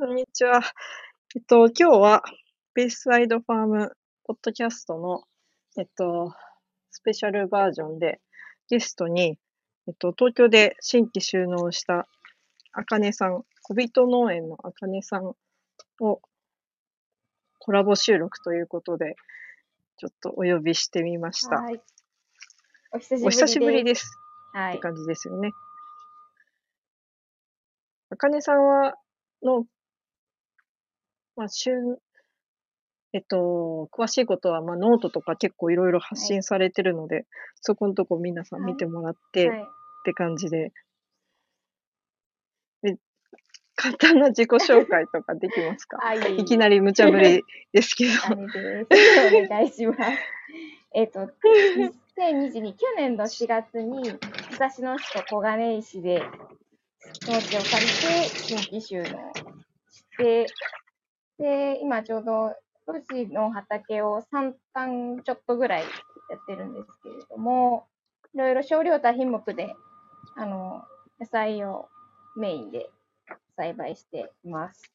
こんにちは。えっと、今日は、ベースサイドファームポッドキャストの、えっと、スペシャルバージョンで、ゲストに、えっと、東京で新規収納した、あかねさん、小人農園のあかねさんをコラボ収録ということで、ちょっとお呼びしてみました。はい。お久しぶりです。お久しぶりです。はい。って感じですよね。あかねさんは、の、まあ、旬、えっと、詳しいことは、まあ、ノートとか結構いろいろ発信されてるので、そこのとこ皆さん見てもらって、はい。って感じで。で、簡単な自己紹介とかできますか？はい。いきなり無茶ぶりですけど。お願いします。えっと、2022、去年の4月に、武蔵野市と小金井市で農地を借りて新規収納して、で、今ちょうど路地の畑を3単ちょっとぐらいやってるんですけれども、いろいろ少量多品目で、あの、野菜をメインで栽培しています。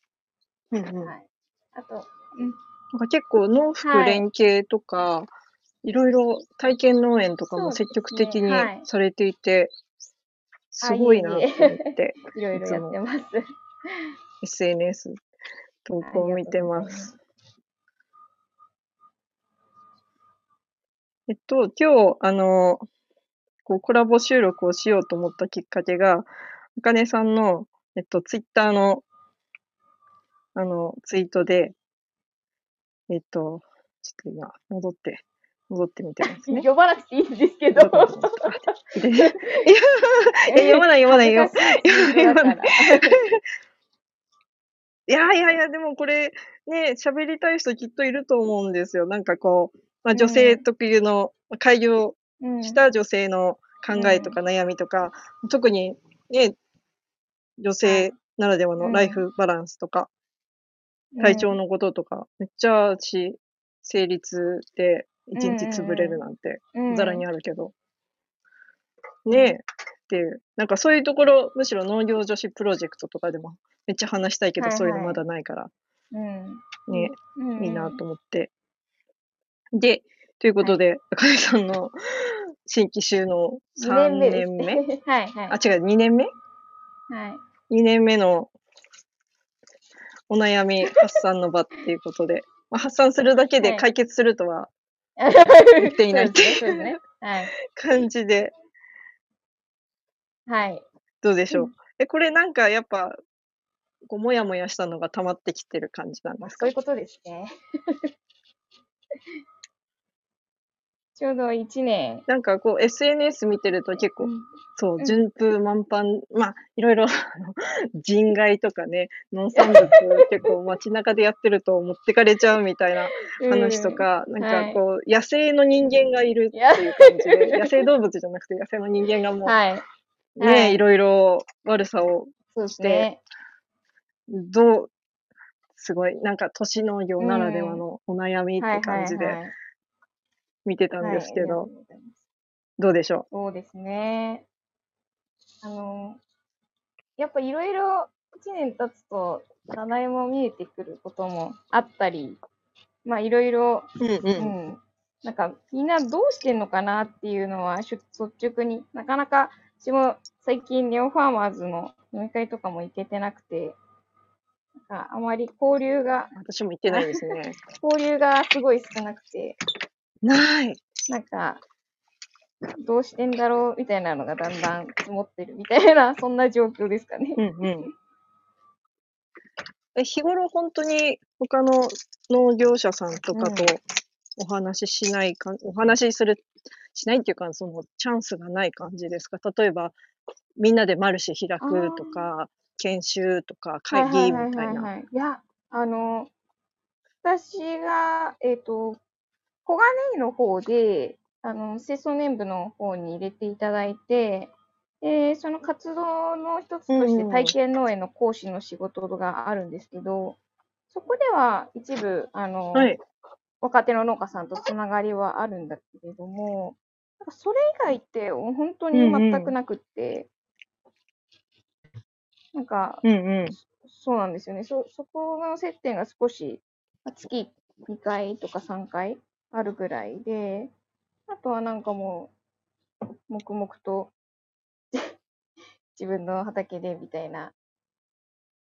うんうん。はい。あと、なんか結構農福はい連携とか、い、ろいろ体験農園とかも積極的にはい。されていて、すごいなと思って、いろいろやってます。SNS 投稿を見てます。えっと、今日、あの、こうコラボ収録をしようと思ったきっかけが、あかねさんの、えっと、ツイッターの、あの、ツイートで、えっと、ちょっと今、戻って、戻ってみてますね。呼ばなくていいんですけど。いや、いや読まない読まないよ。読まない。いやいやいや、でもこれ、ね、喋りたい人きっといると思うんですよ。なんかこう、まあ、女性特有の、まあ開業うん。した女性の考えとか悩みとか、特にね、女性ならではのライフバランスとか、体調のこととか、めっちゃ私、生理痛で一日潰れるなんて、うん。ざらにあるけど。ねえ、っていう。なんかそういうところ、むしろ農業女子プロジェクトとかでもめっちゃ話したいけど、はいはいそういうのまだないから、うん。ね、うんいいなと思って。で、ということで、あかねさんの 新規収納2 3年目？はいはい。あ、違う、2年目？はい。2年目のお悩み発散の場っていうことで、まあ、発散するだけではい解決するとは言っていないっていうね。はい。感じで、はい。どうでしょう？うえ、これなんかやっぱ、こう、もやもやしたのが溜まってきてる感じなんですか？そういうことですね。ちょうど1年。なんかこう、SNS 見てると結構、そうう、ん順風満帆、まあ、いろいろ、人外とかね、農産物結構街中でやってると持ってかれちゃうみたいな話とか、なんかこう、野生の人間がいるっていう感じで、野生動物じゃなくて野生の人間がうん。もう、はい。ね、はいいろいろ悪さを、そうですね。どう、すごい、なんか都市農業ならではのお悩みって感じで見てたんですけど、はいどうでしょそうですね。あの、やっぱいろいろ1年経つと課題も見えてくることもあったり、まあいろいろ、ううん。う。うん。ん、なんかみんなどうしてんのかなっていうのは率直になかなか私も最近ネオファーマーズの飲み会とかも行けてなくて、かあまり交流が、私も言ってないですね。交流がすごい少なくて、ない。なんか、どうしてんだろうみたいなのがだんだん積もってるみたいな、そんな状況ですかね。うんうん。え、日頃本当に他の農業者さんとかとうんお話ししないか、お話しする、しないっていうか、そのチャンスがない感じですか？例えば、みんなでマルシェ開くとか、研修とか、会議みたいな。はい。いや、あの、私が、えっ、と、小金井の方で、あの、清掃年部の方に入れていただいて、で、その活動の一つとしてうん体験農園の講師の仕事があるんですけど、そこでは一部、あの、はい。若手の農家さんとつながりはあるんだけれども、それ以外って本当に全くなくって、なんか、うんうん。そうなんですよね。そ、そこの接点が少し、まあ月2回とか3回あるぐらいで、あとはなんかもう、黙々と 自分の畑でみたいな。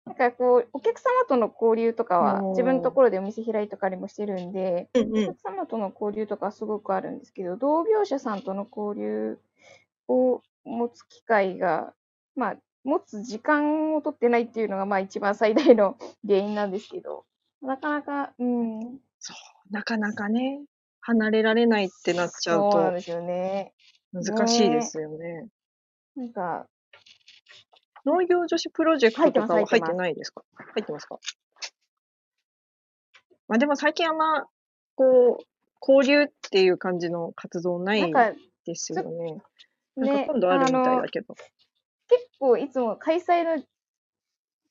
なんかこう、お客様との交流とかは自分のところでお店開いたりもしてるんで、うんうん。お客様との交流とかはすごくあるんですけど、同業者さんとの交流を持つ機会が、まあ、持つ時間を取ってないっていうのが、まあ一番最大の原因なんですけど、なかなか、うん、なかなかね、離れられないってなっちゃうとそうなんですよね。難しいですよね。なんか、農業女子プロジェクトとかは入ってないですか？入ってますか？まあでも最近あんま、こう、交流っていう感じの活動なないですよね。なんかね、今度あるみたいのだけど。結構いつも開催の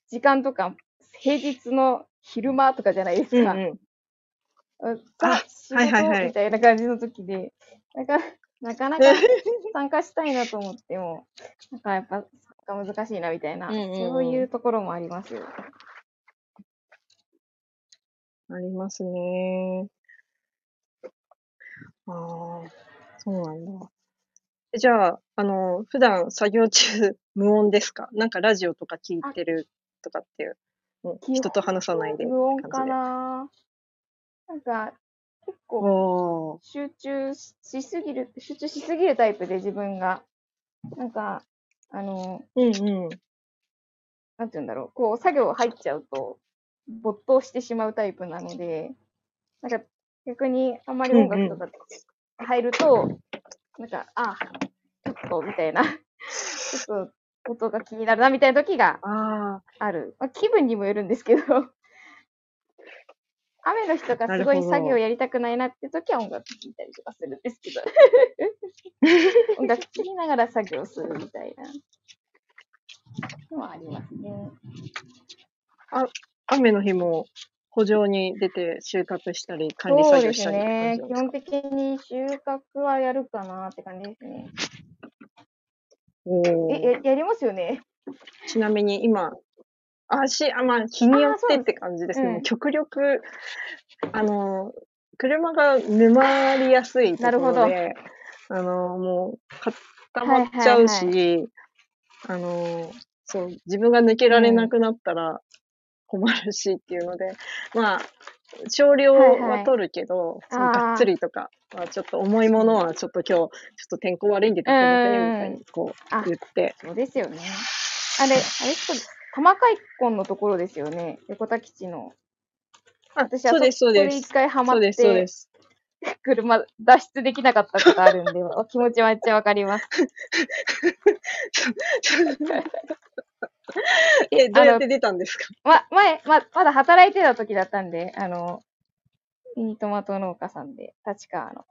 時間とか、平日の昼間とかじゃないですか。うんうん。いはいはい事みたいな感じの時で、なか なかなか参加したいなと思っても、なんかやっぱ参加難しいなみたいな、うんうんうんそういうところもありますよ。ありますね。ああ、そうなんだ。えじゃあ、あの、普段作業中無音ですか？なんかラジオとか聞いてるとかっていう、うん人と話さないで無音か。な？なんか、結構集中ししすぎる、集中しすぎるタイプで自分が。なんか、あの、うんうん。なんて言うんだろう、こう、作業入っちゃうと、没頭してしまうタイプなので、なんか、逆にあんまり音楽とか入ると、なんか、あ、ちょっと、みたいな、ちょっと、音が気になるな、みたいな時がああ、ある。まあ、気分にもよるんですけど、雨の日とかすごい作業やりたくないなって時は音楽聴いたりとかするんですけど、音楽聴きながら作業するみたいなのはありますね。雨の日も補助に出て収穫したり管理作業したりってね。基感じなんですか？本的に収穫はやるかなって感じですね。おえ、ーややりますよね？ちなみに今、あ、し、あ、まあ、日によってって感じですね。うん。極力、あの、車が沼りやすいとこなるほど。ろで、あの、もう固まっちゃうし、はいあの、そう、自分が抜けられなくなったら困るしっていうので、まあ、少量はいははい取るけど、そのあーがっつりとかはちょっと重いものはちょっと今日、ちょっと天候悪いんで出せませんみたいにこあう言って、そうですよね。あれ、あれ、ちょっと、玉海根のところですよね。横田基地の。あ、私そうです、そうこれ一。回ハマっそうです、そうでて、す。車脱出できなかったことあるんで、お気持ちはめっちゃわかります。え、どうやって出たんですか？ま、前、ま、まだ働いてた時だったんで、あの、ミニトマト農家さんで、立川の。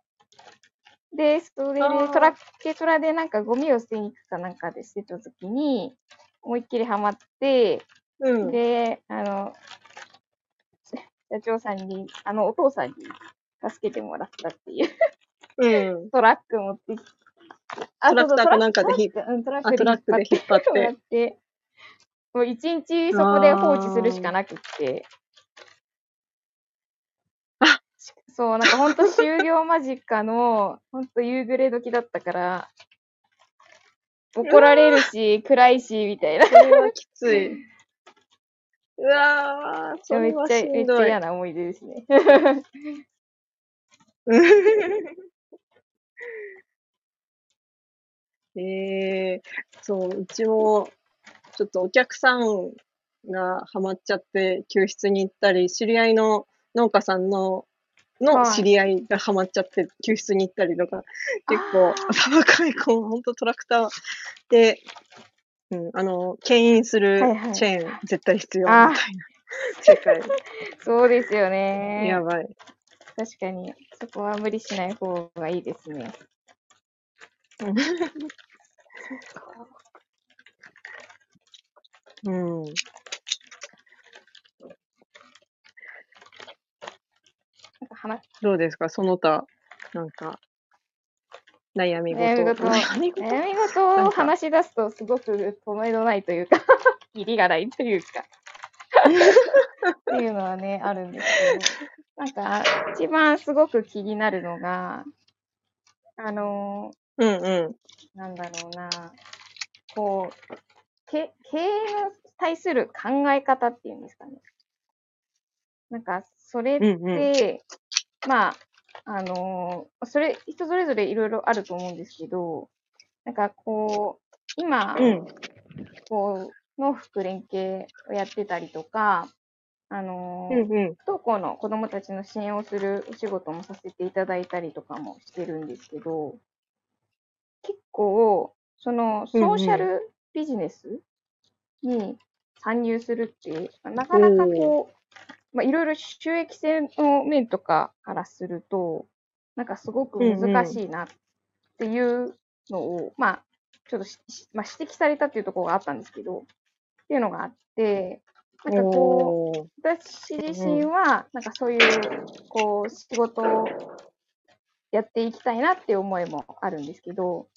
で、それでトラッケトラでなんかゴミを捨てに行くかなんかで捨てた時に、思いっきりハマって、うん。で、あの、社長さんに、あの、お父さんに助けてもらったっていう、うん。トラック持ってきトラクターかなんかでひ引っうん、トラッあ、クトラックで引っ張って。もう一日そこで放置するしかなくって。あそう、なんかほんと 終業間近の、ほんと夕暮れ時だったから、怒られるし、暗いし、みたいな。それはきつい。うわー、そめっちゃ、めっちゃ。嫌な思い出ですね。ええそう、うちも、ちょっとお客さんがハマっちゃって救出に行ったり、知り合いの農家さんの、のはい知り合いがハマっちゃって救出に行ったりとか、結構あ、頭かい子、ほんとトラクターで、うん、あの、牽引するはいはいチェーン絶対必要みたいな世界。そうですよね。やばい。確かに、そこは無理しない方がいいですね。うん。なんか話どうですか？その他、なんか、悩み事。悩み事悩み事？悩み事を話し出すとすごく止めどないというか、キリがないというか。っていうのはね、あるんですけど、なんか、一番すごく気になるのが、あのうんうん。なんだろうな、こう、け経営に対する考え方っていうんですかね。なんか、それっうんうん。て、まあ、あのーそれ、人それぞれいろいろあると思うんですけど、なんかこう、今、うん。こう、農福連携をやってたりとか、あのーうんうん。不登校の子どもたちの支援をするお仕事もさせていただいたりとかもしてるんですけど、結構、そのソーシャルビジネスに参入するって、なかなかこう、まあ、いろいろ収益性の面とかからすると、なんかすごく難しいなっていうのを、まあ、ちょっとまあ、指摘されたっていうところがあったんですけど、っていうのがあって、なんかこう、私自身は、なんかそういう、こう、仕事をやっていきたいなっていう思いもあるんですけど、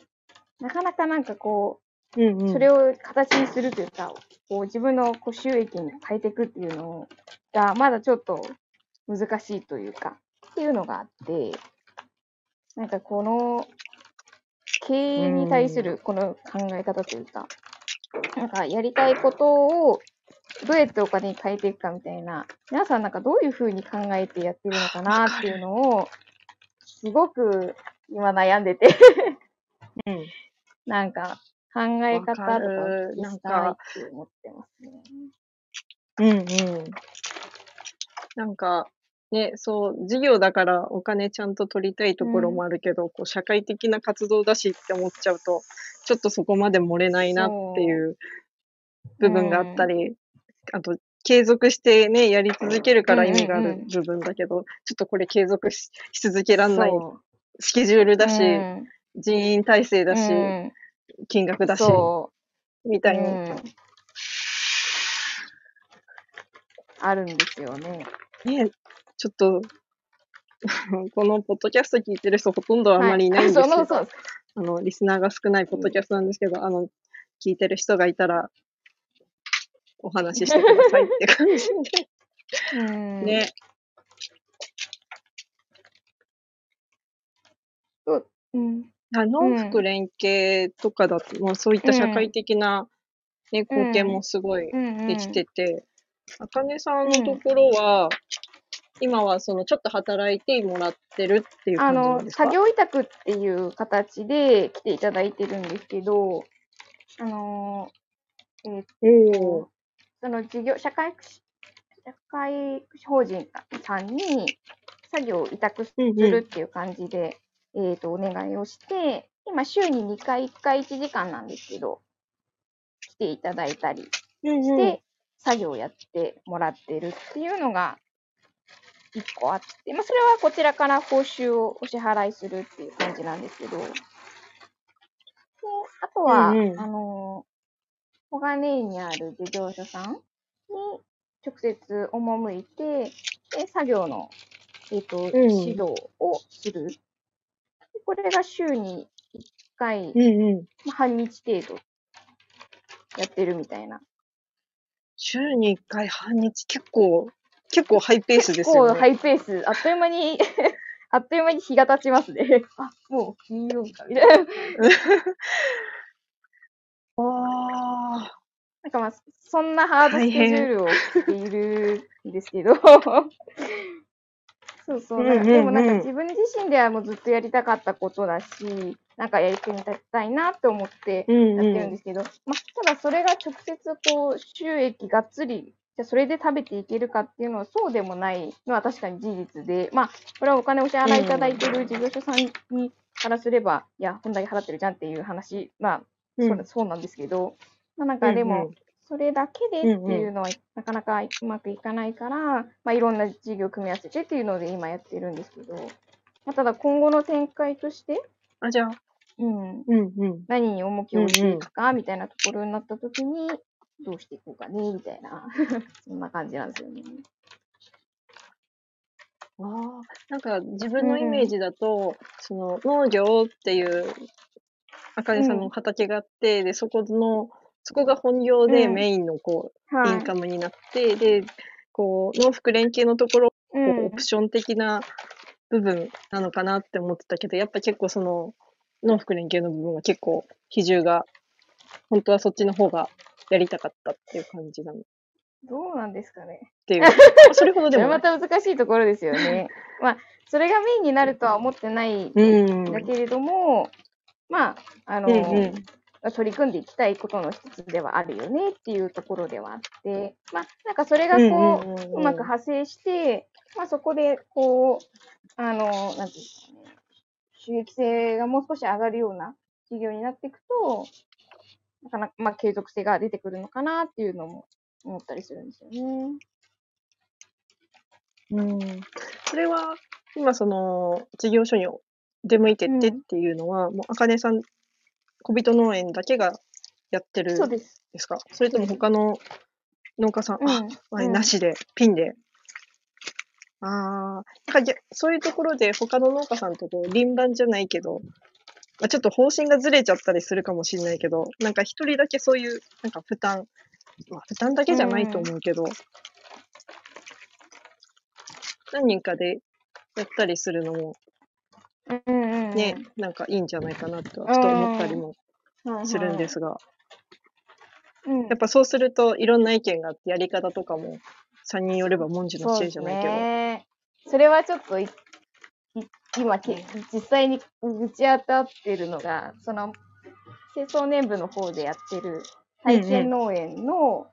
なかなかなんかこう、うんうん。それを形にするというか、こう自分のこう収益に変えていくっていうのが、まだちょっと難しいというか、っていうのがあって、なんかこの、経営に対するこの考え方というか、なんかやりたいことをどうやってお金に変えていくかみたいな、皆さんなんかどういうふうに考えてやってるのかなっていうのを、すごく今悩んでて、うん。なんか考え方とかをわか思ってますね。うんうん。なんか、ね、そう、事業だからお金ちゃんと取りたいところもあるけど、こう社会的な活動だしって思っちゃうと、ちょっとそこまで漏れないなっていう部分があったり、あと、継続してね、やり続けるから意味があうん。うんうんる部分だけど、ちょっとこれ継続しし続けらんないスケジュールだし、うん。人員体制だし、うん金額だし、みたいに。うんあるんですよね。ね、ちょっと、このポッドキャスト聞いてる人ほとんどあんまりいないんですけど、はい、あの、リスナーが少ないポッドキャストなんですけど、あの、聞いてる人がいたら、お話ししてくださいって感じで。ね。うん。あ農福連携とかだと、まあ、そういった社会的な、ね、貢献もすごいうんできてて、あかねさんのところは、今はそのちょっと働いてもらってるっていうあ感じなんの、ですか？作業委託っていう形で来ていただいてるんですけど、あの、えーおー。その事業、社会福祉、社会福祉法人さんに作業を委託すうんうん。るっていう感じで、えっ、と、お願いをして、今、週に2回、1回1時間なんですけど、来ていただいたりうんうん。して、作業をやってもらってるっていうのが、一個あって、まあ、それはこちらから報酬をお支払いするっていう感じなんですけど、であとは、うんうん。あの、小金井にある事業所さんに直接赴いて、で作業の、えっ、と、ん。指導をする。でこれが週に1回、うんうん。まあ、半日程度やってるみたいな。週に1回半日、結構、結構ハイペースです結構よね。ハイペース、あっという間に、あっという間に日が経ちますね。あ、もう金曜日か、みたいな。ああ。なんかまあ、そんなハードスケジュールをしているんですけど、そうそう、でもなんか自分自身ではもうずっとやりたかったことだし、なんかやりたいなって思ってうんやってるんですけど、まあ、ただそれが直接こう、収益がっつり、じゃあそれで食べていけるかっていうのはそうでもないのは確かに事実で、まあ、これはお金をお支払いいただいている事業所さんにからすれば、いや、本来払ってるじゃんっていう話、まあ、うんそうそうなんですけど、まあ、なんかでも、うん。うんそれだけでっていうのはなかなかうまくいかないから、まあ、いろんな事業を組み合わせてっていうので今やってるんですけど、まあ、ただ今後の展開として、あ、じゃあ、うん、うんうん。何に重きを置いていくかみたいなところになったときに、どうしていこうかねみたいな、そんな感じなんですよね。ああ、なんか自分のイメージだと、その農業っていう、あかねさんの畑があって、で、そこのそこが本業でうんメインのこう、はい。インカムになって、で、こう、農福連携のところ、オプション的な部分なのかなって思ってたけど、やっぱ結構その、農福連携の部分は結構比重が、本当はそっちの方がやりたかったっていう感じなの。っどうなんですかね。ていう。それほどでもない。た難しいところですよね。まあ、それがメインになるとは思ってないうん。だけれども、まあ、あの、うんうん。取り組んでいきたいことの一つではあるよねっていうところではあって、まあ、なんかそれがこう、うんうんうんうんうまく派生して、まあ、そこで、こう、あの、なんていうんですかね、収益性がもう少し上がるような事業になっていくと、なかなか、まあ、継続性が出てくるのかなっていうのも思ったりするんですよね。うん。それは、今その、事業所に出向いてってっていうのは、もう、あかねさん、小人農園だけがやってるそうんです。ですか？それとも他の農家さん、うん。あ、あれうんなしで、ピンで？ああ、なんかぎゃそういうところで他の農家さんとこう、輪番じゃないけど、まあ、ちょっと方針がずれちゃったりするかもしれないけど、なんか一人だけそういう、なんか負担、まあ、負担だけじゃないと思うけど、何人かでやったりするのもうんうんうん。ね、なんかいいんじゃないかなと、ちょっと思ったりもするんですが、うん。やっぱそうするといろんな意見があってやり方とかも3人よれば文字の知恵じゃないけど、ね。それはちょっといい今け、実際に打ち当たってるのが、その、清掃年部の方でやってる体験農園の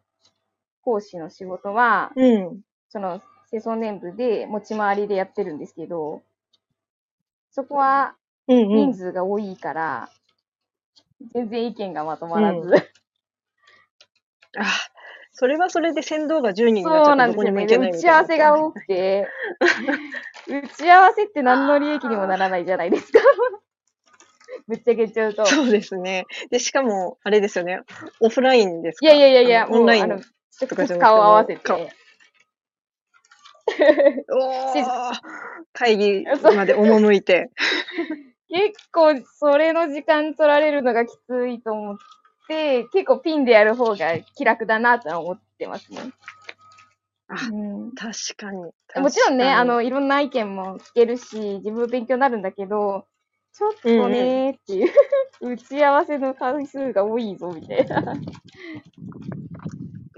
講師の仕事は、うん。その清掃年部で持ち回りでやってるんですけど、そこは。人数が多いから、全然意見がまとまらず、うんあ、それはそれで先導が10人になっちゃってどこにもなんですよね。打ち合わ。せが多くて、打ち合わせって何の利益にもならないじゃないですか。ぶっちゃけちゃうと。そうですね。で、しかも、あれですよね。オフラインですか？いやいやいやいや、オンラインとかじゃなくて接顔を合わせ顔て。会議まで赴いて。結構それの時間取られるのがきついと思って、結構ピンでやる方が気楽だなとは思ってますね。あうん確かに。もちろんね、あ、の、いろんな意見も聞けるし、自分勉強になるんだけど、ちょっとねーっていう、打ち合わせの回数が多いぞ、みたいな。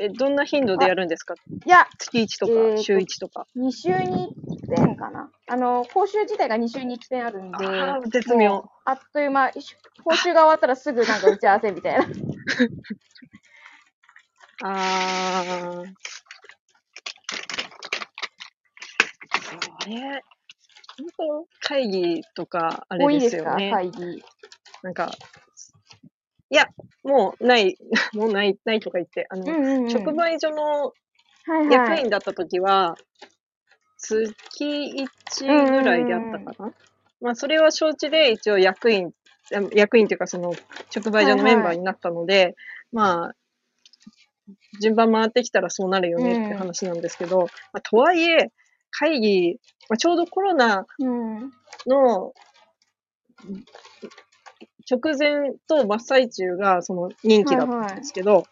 え、どんな頻度でやるんですか？いや、月1とか、週1とか。2週に1点かな。あの、講習自体が2週に1点あるんで、あー絶妙あっという間、講習が終わったらすぐなんか打ち合わせみたいな。あー。それ、本当会議とか、あれ多いですすか？でよね。会議。なんか、いや、もうない、もうない、ないとか言って、あの、うんうん、うん。直売所のはいはい、役員だった時は、月1ぐらいであったかな。まあ、それは承知で一応役員、あ役員っていうかその直売所のメンバーになったので、まあ、順番回ってきたらそうなるよねって話なんですけど、まあ、とはいえ、会議、まあ、ちょうどコロナうん。の直前と真っ最中がその任期だったんですけど、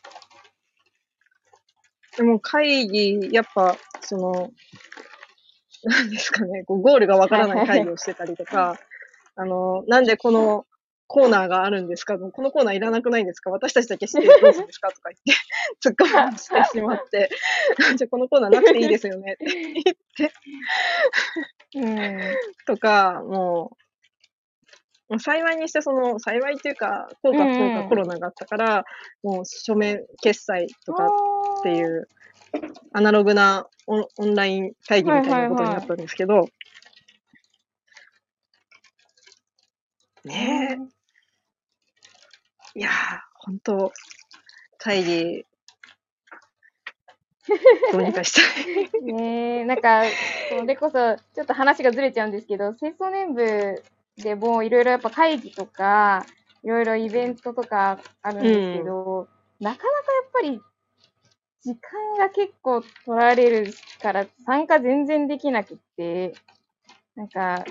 でも会議、やっぱ、その、なんですかね、こうゴールがわからない会議をしてたりとか、あの、なんでこのコーナーがあるんですか？このコーナーいらなくないんですか？私たちだけ知ってどうするんですか？とか言って、突っ込ましてしまって、じゃあこのコーナーなくていいですよねって。うん。とか、もう幸いにして、その、幸いというか、効果不効うん。果コロナがあったから、もう書面決済とかっていう、アナログなオンオンライン会議みたいなことになったんですけど、ねえ、いやー、本当会議、どうにかしたい。ねえ、なんか、それこそ、ちょっと話がずれちゃうんですけど、清掃年部でもいろいろやっぱ会議とか、いろいろイベントとかあるんですけど、なかなかやっぱり、時間が結構取られるから、参加全然できなくって、なんか、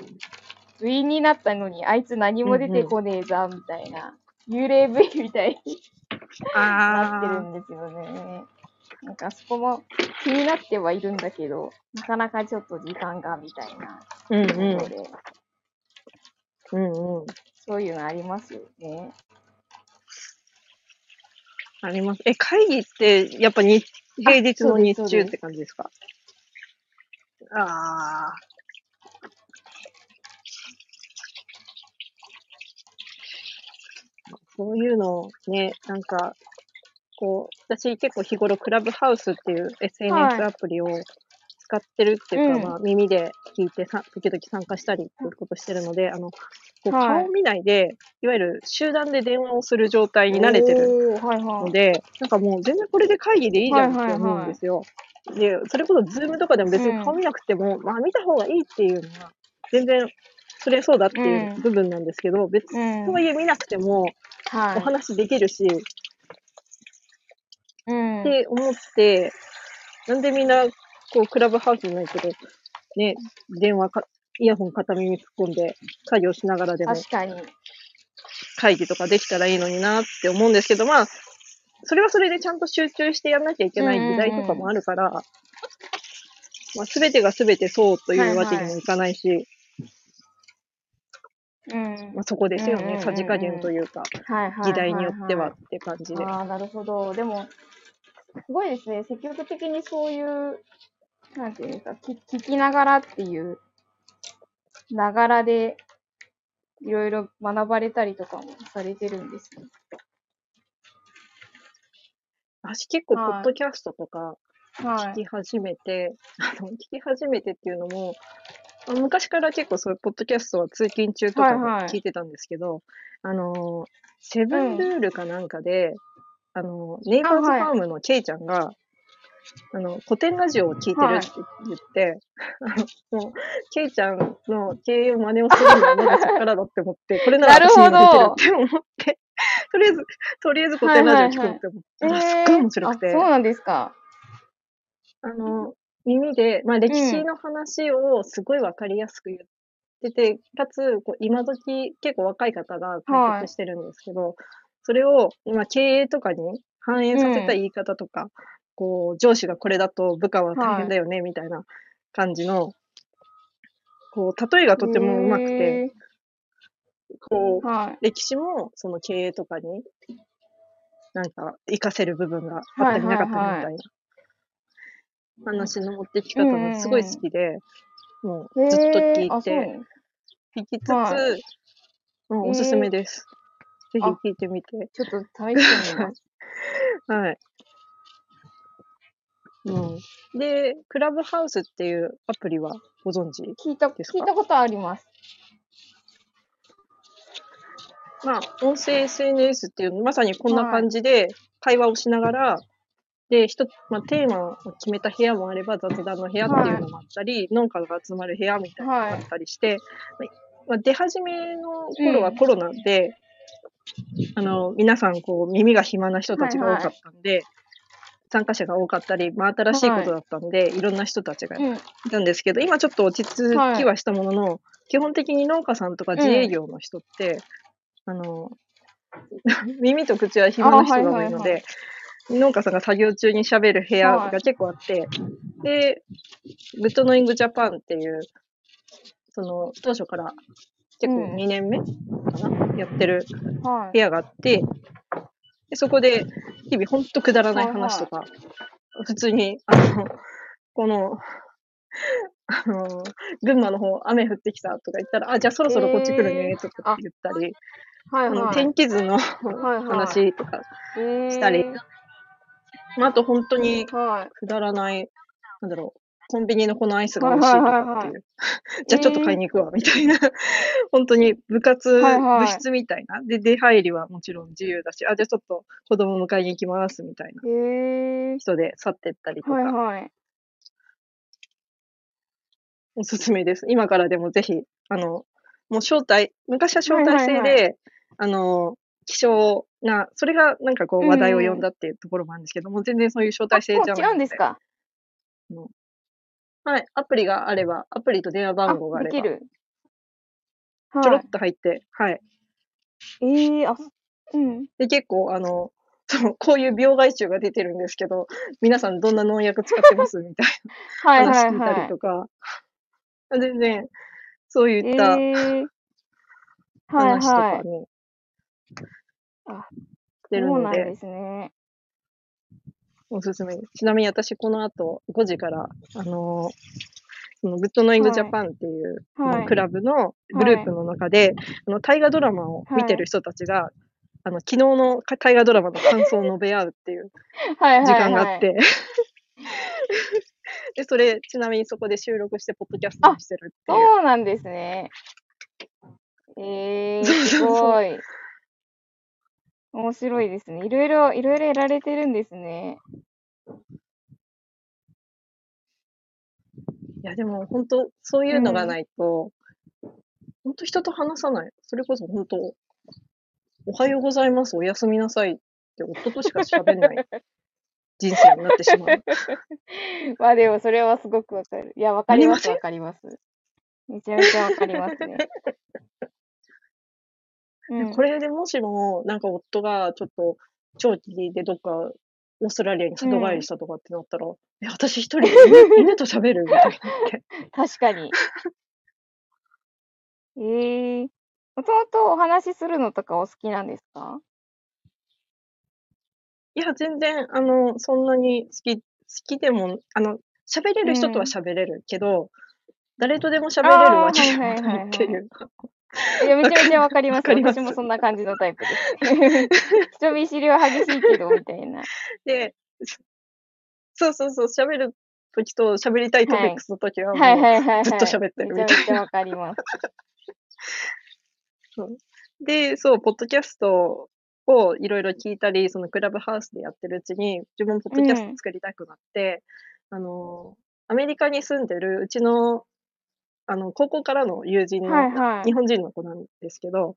部員になったのに、あいつ何も出てこねえぞ、みたいな。幽霊部員みたいになってるあんですよね。なんかそこも気になってはいるんだけど、なかなかちょっと時間がみたいなで、うん。うんうん。そういうのありますよね。あります。え、会議って、やっぱ日、平日の日中って感じですか？ああ。そういうのね、なんか、こう、私結構日頃クラブハウスっていう SNS アプリを使ってるっていうか、うん。まあ耳で聞いてさ、時々参加したりっていうことしてるので、あの、こうはい。顔を見ないで、いわゆる集団で電話をする状態に慣れてるおーはいはい。ので、なんかもう全然これで会議でいいじゃんって思うんですよ。で、それこそズームとかでも別に顔見なくても、まあ見た方がいいっていうのは、全然、それそうだっていううん。部分なんですけど、別うんとはいえ見なくてもおは話できるし、い。うて思って、なんでみんな、こう、クラブハウスじゃないけど、ね、電話か、イヤホン片耳に突っ込んで、作業しながらでも確かに。会議とかできたらいいのになって思うんですけど、まあ、それはそれでちゃんと集中してやんなきゃいけない時代とかもあるから、まあ、すべてがすべてそうというわけにもいかないし、うん。まあ、そこですよね、さじ加減というか、はいはい。時代によってはって感じで。ああ、なるほど。でも、すごいですね。積極的にそういう、なんていうんですか、聞聞きながらっていう、ながらで、いろいろ学ばれたりとかもされてるんですね。私結構、ポはいッドキャストとかはい。聞き始めて、あの、聞き始めてっていうのも、あ昔から結構そういうポッドキャストは通勤中とかではいはい聞いてたんですけど、あの、セブンルールかなんかで、あの、ネイバーズファームのケイちゃんが、あの、古典ラジオを聞いてるって言って、あのもう、ケイちゃんの経営を真似をするのはまだそこからだって思って、これなら私にもできるって思って、とりあえず、とりあえず古典ラジオ聞こうって思ったら、すっごい面白くて。あ、そうなんですか。あの、耳で、まあ歴史の話をすごいわかりやすく言ってて、かつ、こう今時結構若い方が解説してるんですけど、それを今経営とかに反映させた言い方とか、こう上司がこれだと部下は大変だよね、みたいな感じの、こう例えがとてもうまくて、へこう。歴史もその経営とかになんか活かせる部分があったりなかったりみたいな話の持ってき方がすごい好きで、もうずっと聞いて、聞きつつ、はうん、おすすめです。ぜひ聞いてみて。ちょっと試してみます。はい。うん。で、クラブハウスっていうアプリはご存知聞いた、ですか？聞いたことあります。まあ、音声 SNS っていう、まさにこんな感じで会話をしながら、で、一つ、まあ、テーマを決めた部屋もあれば、雑談の部屋っていうのもあったり、農家が集まる部屋みたいなのがあったりして、まあ、出始めの頃はコロナで、あの、皆さん、こう、耳が暇な人たちが多かったんで、参加者が多かったり、まあ、新しいことだったんで、い、ろんな人たちがうん。いたんですけど、今ちょっと落ち着きはしたものの、基本的に農家さんとか自営業の人って、あの、耳と口は暇な人が多いので、農家さんが作業中に喋る部屋が結構あって、で、グッドノイングジャパンっていう、その、当初から結構うん。2年目かな、やってるはい。部。屋があって、でそこで日々ほんとくだらない話とか、普通に、あの、この、あの、群馬の方雨降ってきたとか言ったら、あ、じゃあそろそろこっち来るねとかって言ったり、はいあのはい。天気図のはい話とかしたり、まあ、あと本当にはい。くだらない、なんだろう、コンビニのこのアイスが美味しいとかっていう。じゃあちょっと買いに行くわ、みたいな。本当に部活、はいはい部室みたいな。で、出入りはもちろん自由だし、あ、じゃあちょっと子供迎えに行きます、みたいな。人で去ってったりとか、はいはい。おすすめです。今からでもぜひ、あの、もう招待、昔は招待制で、はいはいあの、希少な、それがなんかこうんううん話題を呼んだっていうところもあるんですけども、全然そういう招待制あじゃない違うんですか？はい。アプリがあれば、アプリと電話番号があれば、できる。はちょろっと入って、はい。い。ええあ、うん。で、結構、あの、そう、こういう病害虫が出てるんですけど、皆さんどんな農薬使ってます？みたいはいな話はい聞いたりはとか、全然、そういい。ったえー、はい話とかはい。ね、あしてるので、そうなんですね。おすすめです。ちなみに私この後5時から、あのーそのグッドノイングジャパンっていう、はいクラブのグループの中で、あの大河ドラマを見てる人たちが、あの昨日の大河ドラマの感想を述べ合うっていうはいはいはい。時間があって、で、それ、ちなみにそこで収録して、ポッドキャストにしてるっていう。そうなんですね。えー、すごい。面白いですね。いろいろ、いろいろやられてるんですね。いや、でも本当、そういうのがないと、本当人と話さない。それこそ本当、おはようございます、おやすみなさいって夫としか喋んない 人生になってしまう。まあでも、それはすごくわかる。いや、わかります、わかります。めちゃめちゃわかりますね。うん、これでもしも、なんか夫がちょっと長期でどっかオーストラリアに里帰りしたとかってなったら、え、私一人で犬 犬と喋るみたいにな。確かに。えー、もともとお話しするのとかお好きなんですか？いや、全然、あの、そんなに好き、好きでも、あの、喋れる人とは喋れるけど、誰とでも喋れるわけではないっていう。いや、めちゃめちゃ わかります。私もそんな感じのタイプです。人見知りは激しいけど、みたいな。で、そうそうそう、喋る時と喋りたいトピックスの時はもう、はいはいはい、はい。ずっと喋ってるみたいなめちゃめちゃわかります。で、そう、ポッドキャストをいろいろ聞いたり、そのクラブハウスでやってるうちに、自分もポッドキャスト作りたくなって、あの、アメリカに住んでるうちの、あの、高校からの友人の、はいはい。日本人の子なんですけど、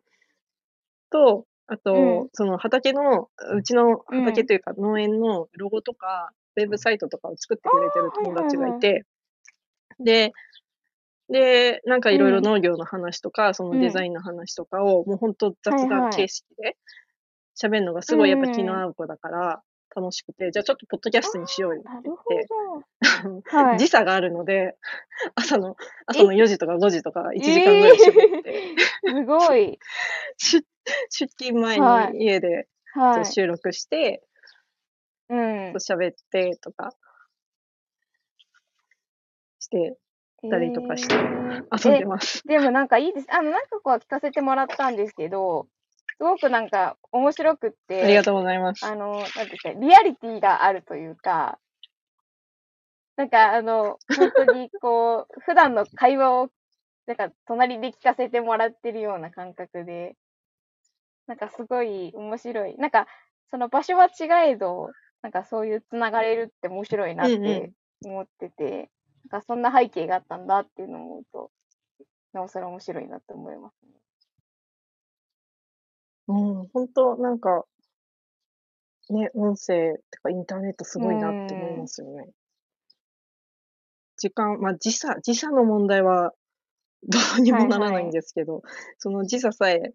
と、あと、うん。その畑の、うちのうん。畑というか農園のロゴとか、ウェブサイトとかを作ってくれてる友達がいて、で、で、なんかいろいろ農業の話とか、そのデザインの話とかを、もう本当雑談形式で喋るのがすごいやっぱ気の合う子だから、楽しくて、じゃあちょっとポッドキャストにしようよなって言って、ど。はい。時差があるので、朝の、朝の4時とか5時とか1時間ぐらい喋って、すごい。出出勤前はいに家ではい。収録して、うん。喋ってとかしてたりとかしてえー遊んでます。でもなんかいいです。あの、何個か聞かせてもらったんですけど、すごくなんか面白くって、ありがとうございます。あの、なんていうか、リアリティがあるというか、なんかあの、本当にこう、普段の会話を、なんか隣で聞かせてもらってるような感覚で、なんかすごい面白い。なんか、その場所は違えど、なんかそういうつながれるって面白いなっうんうて思ってて、なんかそんな背景があったんだっていうのを思うと、なおさら面白いなって思いますね。うん、本当なんか、ね、音声とかインターネットすごいなって思いますよね。時間、まあ時差、時差の問題は どうにもならないんですけど、その時差さえ、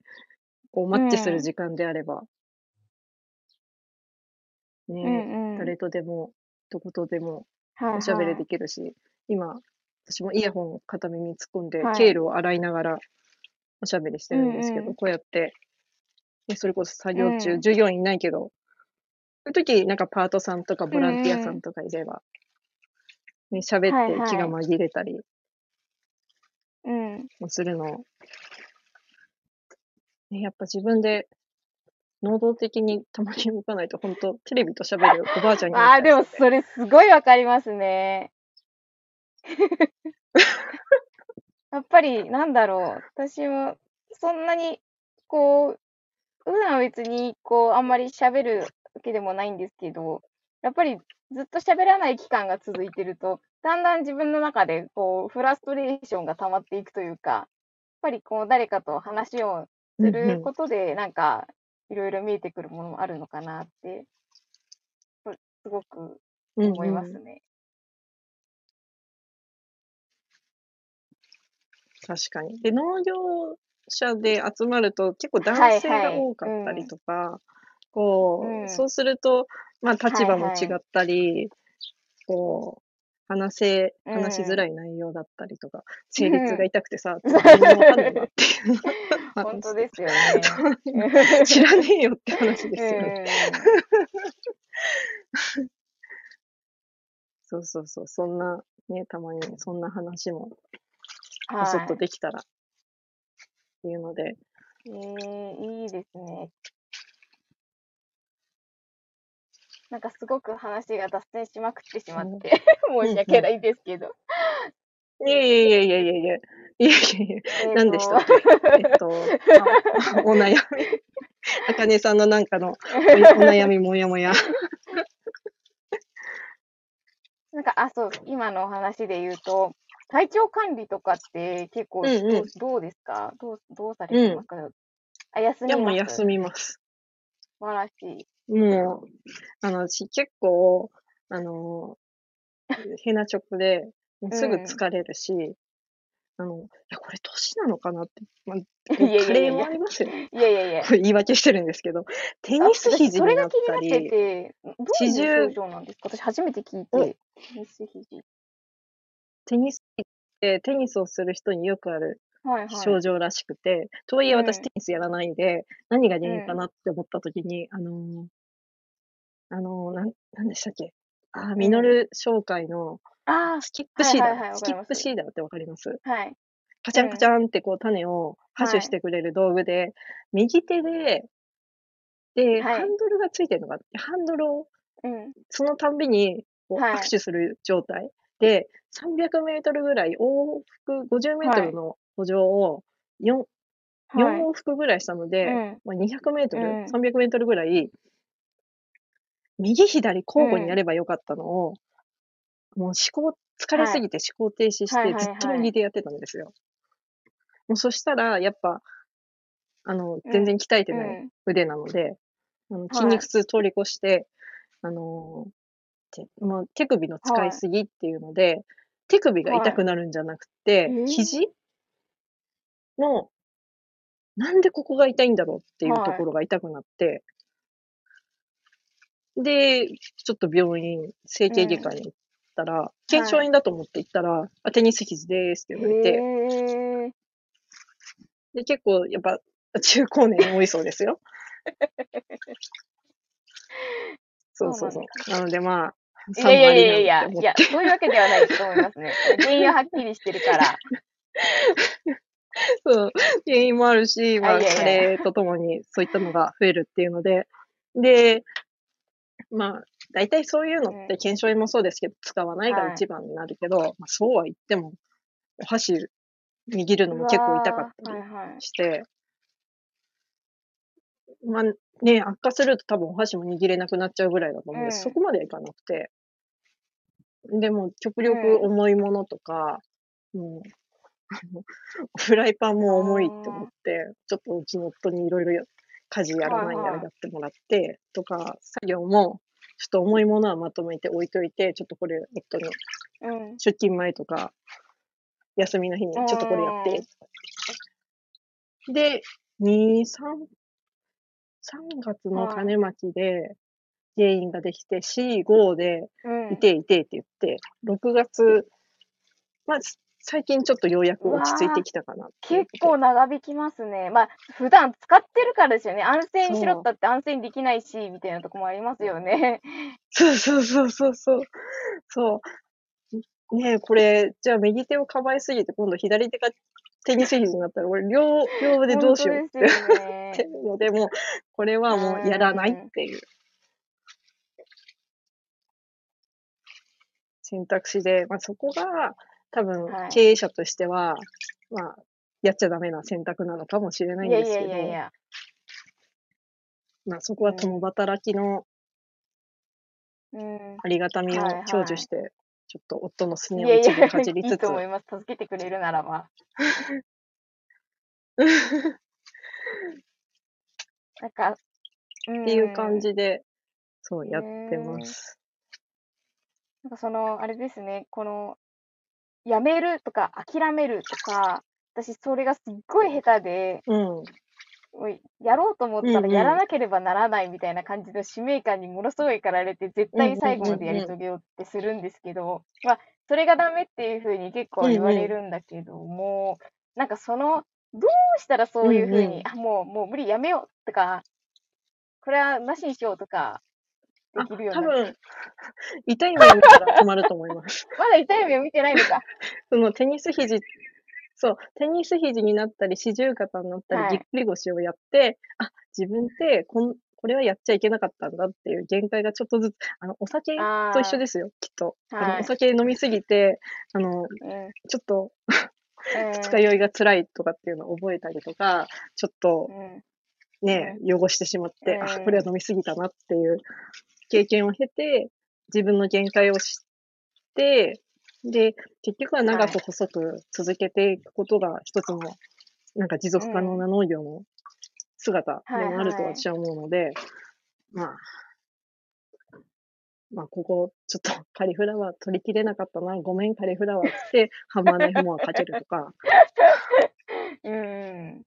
こうマッチする時間であれば、ね、うんうん。誰とでも、どことでもはいはいおしゃべりできるし、今、私もイヤホンを片耳に突っ込んで、はい。経路を洗いながらおしゃべりしてるんですけんうん。こうやって、ねそれこそ作業中、うん従業員いないけど、そういう時、なんかパートさんとかボランティアさんとかいれば、ね、喋はいはいって気が紛れたりうん。もするのを、ね、やっぱ自分で能動的にたまに動かないと、本当テレビと喋るおばあちゃんになああ、でもっちゃうそれすごいわかりますね。やっぱり、なんだろう。私も、そんなに、こう、普段は別に、こう、あんまり喋るわけでもないんですけど、やっぱりずっと喋らない期間が続いてると、だんだん自分の中で、こう、フラストレーションが溜まっていくというか、やっぱりこう、誰かと話をすうんうるんことで、なんか、いろいろ見えてくるものもあるのかなって、すごくうん思いまうんすね。確かに。で、農業者で集まると結構は男性いはいが多かったりとか、こう、うん。そうすると、まあ立場もはいはい。違ったり、こう、話せ、うん。話しづらい内容だったりとか、生理痛が痛くてさ、うん。全然わかんないわっていう。本当ですよね。知らねえよって話ですよね。う んそうそうそう、そんな、ね、たまにそんな話も、はこそっとい。できたら、っていうので、えー、いいですね。なんかすごく話が脱線しまくってしまって、申し訳ないんですけど。いやいやいやいやいやいや、いやいやいや、えー何でした？っけえっと、あ お悩み。あかねさんのなんかのお お悩みもやもや。なんか、あ、そう、今のお話で言うと、体調管理とかって結構ど,、うんうんどうですか？どうどうされてますか、あ、休みいや、もうます休みます。素晴らしい。もう、あの、私結構、あの、ヘナチョコで、も うすぐ疲れるし、あの、いや、これ年なのかなって、まあ、こ ういやいやいやクレームありますよ。いやいやいや。これ言い訳してるんですけど、テニス肘それになったが気になってり、て、どういう症状なんですか？私初めて聞いおて。テニス肘。テニスってテニスをする人によくあるはいはい。症状らしくて、とはいえ私うん。テニスやらないで、何が原因かなって思った時に、あのーあのーなん、なんでしたっけ？あー、ミノル商会のあスキップシーダー、はいはいはいわスキップシーダーってわかります？あ、はい。カチャンカチャンってこう種をはい。播種してくれる道具で、右手で、で、はい。ハンドルがついてるのがあって、ハンドルをうん。そのたんびにこうはい。握手する状態で、300メートルぐらい往復50メートルの歩上を 4, 4はい。往復ぐらいしたので、うん。まあ、200メートル、うん。300メートルぐらい、右左交互にやればよかったのを、もう思考、疲れすぎて思考停止して、はいはいはい。ずっと右でやってたんですよ。もうそしたら、やっぱ、あの、全然鍛えてないうん。腕なので、あのい筋肉痛通り越して、あのーてまあ、手首の使いすぎっていうので、手首が痛くなるんじゃなくて、はいえー。肘の、なんでここが痛いんだろうっていうところが痛くなって、で、ちょっと病院、整形外科に行ったら、腱鞘炎だと思って行ったら、あ、テニス肘ですって言われて、で、結構、やっぱ、中高年多いそうですよ。そうそうそう。なのでまあ、いやいやいやいや、いや、そういうわけではないと思いますね。原因ははっきりしてるから。そう、原因もあるし、まあ、あいやいや加齢とともにそういったのが増えるっていうので、で、まあ、大体そういうのっうんて、検証炎もそうですけど、使わないが一番になるけど、まあ、そうは言っても、お箸握るのも結構痛かったりうわーはいはい。して、まあね、悪化すると多分お箸も握れなくなっちゃうぐらいだと思うんです。うんそこまではいかなくて。でも、極力重いものとか、もう、あの、フライパンも重いって思って、ちょっとうちの夫にいろいろ家事やらないやらやってもらって、とか、作業も、ちょっと重いものはまとめて置いといて、ちょっとこれ、夫にうん。出勤前とか、休みの日にちょっとこれやって。で、2、3、3月の種まきで原因ができて、4、5で、うん。いていてって言って、6月、まあ、最近ちょっとようやく落ち着いてきたかな結構長引きますね。まあ、普段使ってるからですよね。安静にしろったって安静にできないし、みたいなとこもありますよね。そうそうそうそうそう。そう。ねえ、これ、じゃあ右手を構えすぎて、今度左手がテニス肘になったら、俺両、両腕どうしようって。ので、もう、これはもうやらないっていう。選択肢で、まあそこが多分はい。経営者としては、まあ、やっちゃダメな選択なのかもしれないんですけど、やいやいや。まあそこは共働きのうん。ありがたみをはいはい。享受して、ちょっと夫のすねを一部かじりいいつつ、と思います。助けてくれるならば。なんか、っっていう感。じで、そうやってます。なんかその、あれですね、この、やめるとか諦めるとか、私それがすっごい下手で、うん。やろうと思ったらやらなければならないみたいな感じの使命感にものすごい駆られて、絶対に最後までやり遂げようってするんですけど、まあ、それがダメっていうふうに結構言われるんだけども、なんかその、どうしたらそういうふうに、あ、もう、もう無理やめようとか、これはなしにしようとか、できるよう多になる。分、痛い目を見たら止まると思います。まだ痛い目を見てないのか。そのテニス肘、そう、テニス肘になったり、四十肩になったり、はいぎっくり腰をやって、あ、自分ってこん、これはやっちゃいけなかったんだっていう限界がちょっとずつ、あの、お酒あと一緒ですよ、きっと。あの、はいお酒飲みすぎて、あの、うん。ちょっとうん二日酔いが辛いとかっていうのを覚えたりとか、ちょっとうん。ね、汚してしまって、あ、うんこれは飲みすぎたなっていう経験を経て、自分の限界を知って、で、結局は長く細く続けていくことが一つの、なんか持続可能な農業の姿でもあると私は思うので、まあ、まあ、ここ、ちょっと カリフラワー取り切れなかったな、ごめんカリフラワーって、ハンマーナイフモアかけるとか、うん。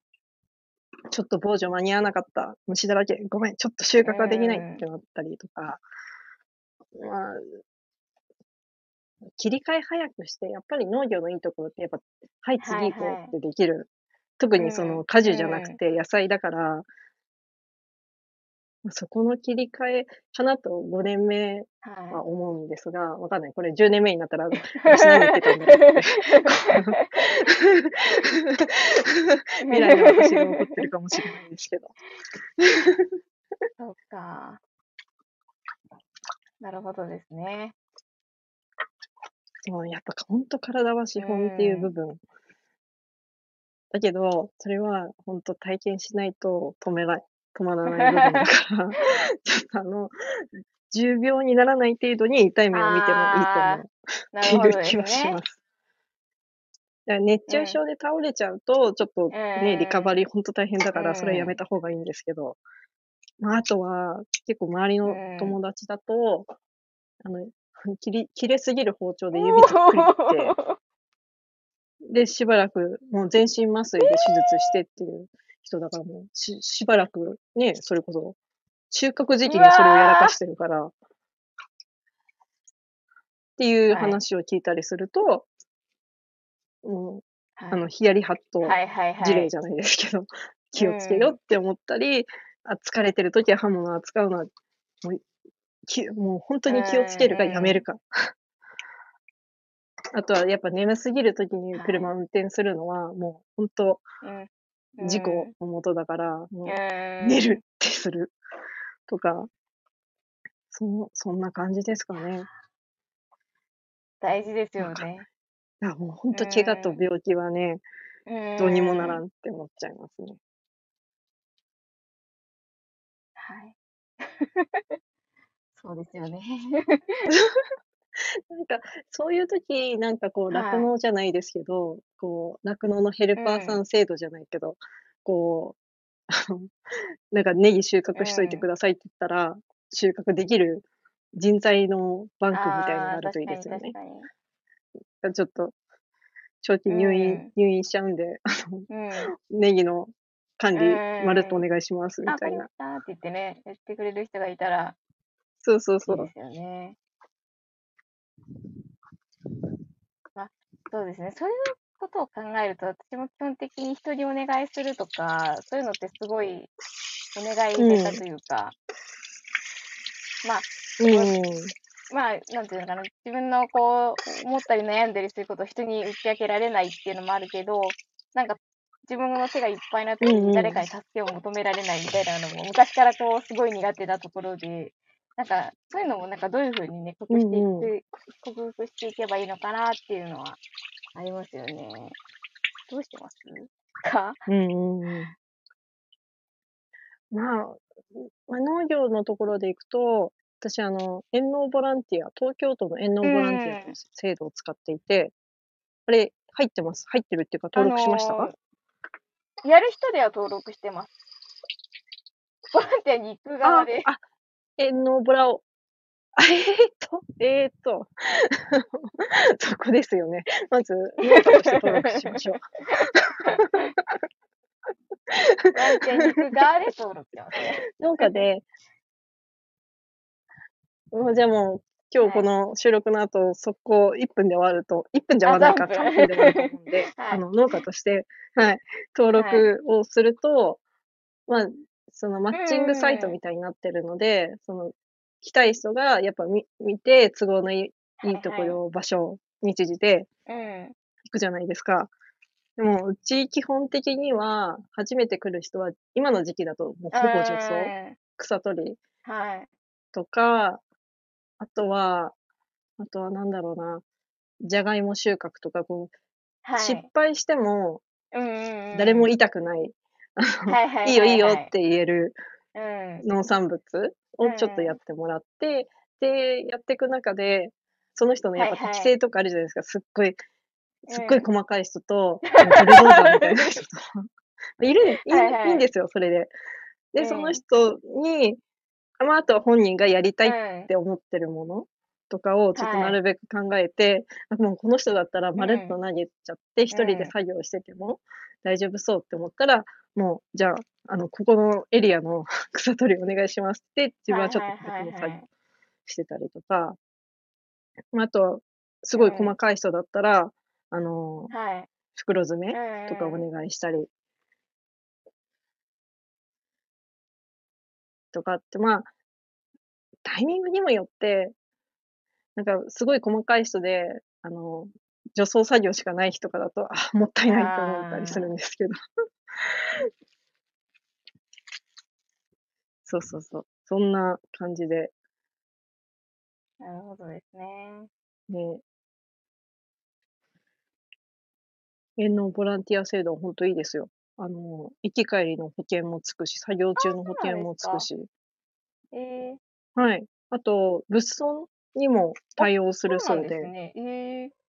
ちょっと防除間に合わなかった。虫だらけ。ごめん。ちょっと収穫ができないってなったりとか。まあ、切り替え早くして、やっぱり農業のいいところって、やっぱ、はい、次行こうってできる。特にその果樹じゃなくて野菜だから、まあそこの切り替えかなと5年目はは思うんですが、わかんない。これ10年目になったら、私何言ってたんだろうって。未来の私が怒ってるかもしれないですけど。い。そうか。なるほどですね。そうやっぱ本当体は資本っていう部分。だけど、それは本当体験しないと止めない、止まらない部分だから、ちょっとあの、重病にならない程度に痛い目を見てもいいと思うなっていう気はしま。す。だから熱中症で倒れちゃうと、ちょっとね、うんリカバリー本当大変だから、うんそれはやめた方がいいんですけど、まあ、あとは、結構周りの友達だと、あの、切り、切れすぎる包丁で指ざっくりって、で、しばらく、もう全身麻酔で手術してっていう人だからもう、し、しばらく、ね、それこそ、収穫時期にそれをやらかしてるから、っていう話を聞いたりすると、もう、あの、ヒヤリハットはいはいはい。事例じゃないですけど、気をつけよって思ったり、あ疲れてる時は刃物を扱うのは、もう、き もう本当に気をつけるかやめるか。あとはやっぱ眠すぎる時に車を運転するのは、もう本当うん事故のもとだから、もううん寝るってするとか、そそんな感じですかね。大事ですよね。いや、もう本当怪我と病気はね、どうにもならんって思っちゃいますね。はい。そうですよね。なんか、そういう時、なんかこう、はい酪農じゃないですけど、こう、酪農のヘルパーさん制度じゃないけど、こう、あ のなんかネギ収穫しといてくださいって言ったら、収穫できる人材のバンクみたいなのがあるといいですよねかにちょっと、長期入院、うん入院しちゃうんで、あの。うん。ネギの管理、うんまるっとお願いします、みたいなかりまし。たって言ってね、やってくれる人がいたらそうそうそう。ですよね。まあ、そうですね。そういうことを考えると、私も基本的に人にお願いするとか、そういうのってすごいお願い下手というか、まあ、うん。まあ、なんていうのかな、自分のこう、思ったり悩んだりすることを人に打ち明けられないっていうのもあるけど、なんか、自分の手がいっぱいな時うんうんに誰かに助けを求められないみたいなのも、昔からこう、すごい苦手なところで、なんか、そういうのもなんかどういうふうにね、克服していく、うん克服していけばいいのかなっていうのはありますよね。どうしてます？か？うんうんうん。まあ、まあ、農業のところでいくと、私、あの、遠農ボランティア、東京都の遠農ボランティアという制度を使っていて、あれ、入ってます？入ってるっていうか、登録しました？か、あのーやる人では登録してます。ボランティアに行く側で。あ、あ、遠農ボラを、あえーっと、えーっと、そこですよね。まず、農家として登録しましょう。ワンちゃん肉側で登録。農家で、もうじゃあもう、今日この収録の後、速攻1分で終わると、1分じゃ終わらないからあ3分で終わると思うんで、はいあの、農家として、はい、登録をすると、まあ、そのマッチングサイトみたいになってるので、その、来たい人がやっぱ見見て、都合のいいいいところ、場所、日時でうん。行くじゃないですか。でも、うち基本的には、初めて来る人は、今の時期だともうほぼ除草、うん草取りはい。とか、あとは、あとはなんだろうな、じゃがいも収穫とか、こう、はい。失敗してもうんうんうん誰も痛くない、はいはいいい。よいいよはって言えるうん。農産物をちょっとやってもらって、で、やっていく中で、その人のやっぱはいはい。適性とかあるじゃないですか。すっごい、うんすっごい細かい人と、ブルドーザーみたいな人と。いる、いいはいはい。いいんですよ、それで。で、うん。その人に、まあ、あとは本人がやりたいって思ってるものとかをちょっとはい。なるべく考えて、あもうこの人だったらまるっと投げちゃって、一人で作業してても大丈夫そうって思ったら、もう、じゃあ、あの、ここのエリアの 草取りお願いしますって、自分はちょっと別の作業してたりとか、まああと、すごい細かい人だったら、あの、はい。袋詰めはい。とかお願いしたり、とかって、まあ、タイミングにもよって、なんかすごい細かい人で、あの、除草作業しかない日とかだと、あ、もったいないと思ったりするんですけど。そうそうそう。そんな感じで、なるほどですね。ね。園農ボランティア制度は本当いいですよ。あの、行き帰りの保険もつくし、作業中の保険もつくし。えー、はい。あと、物損にも対応するそそううで、なんですね。え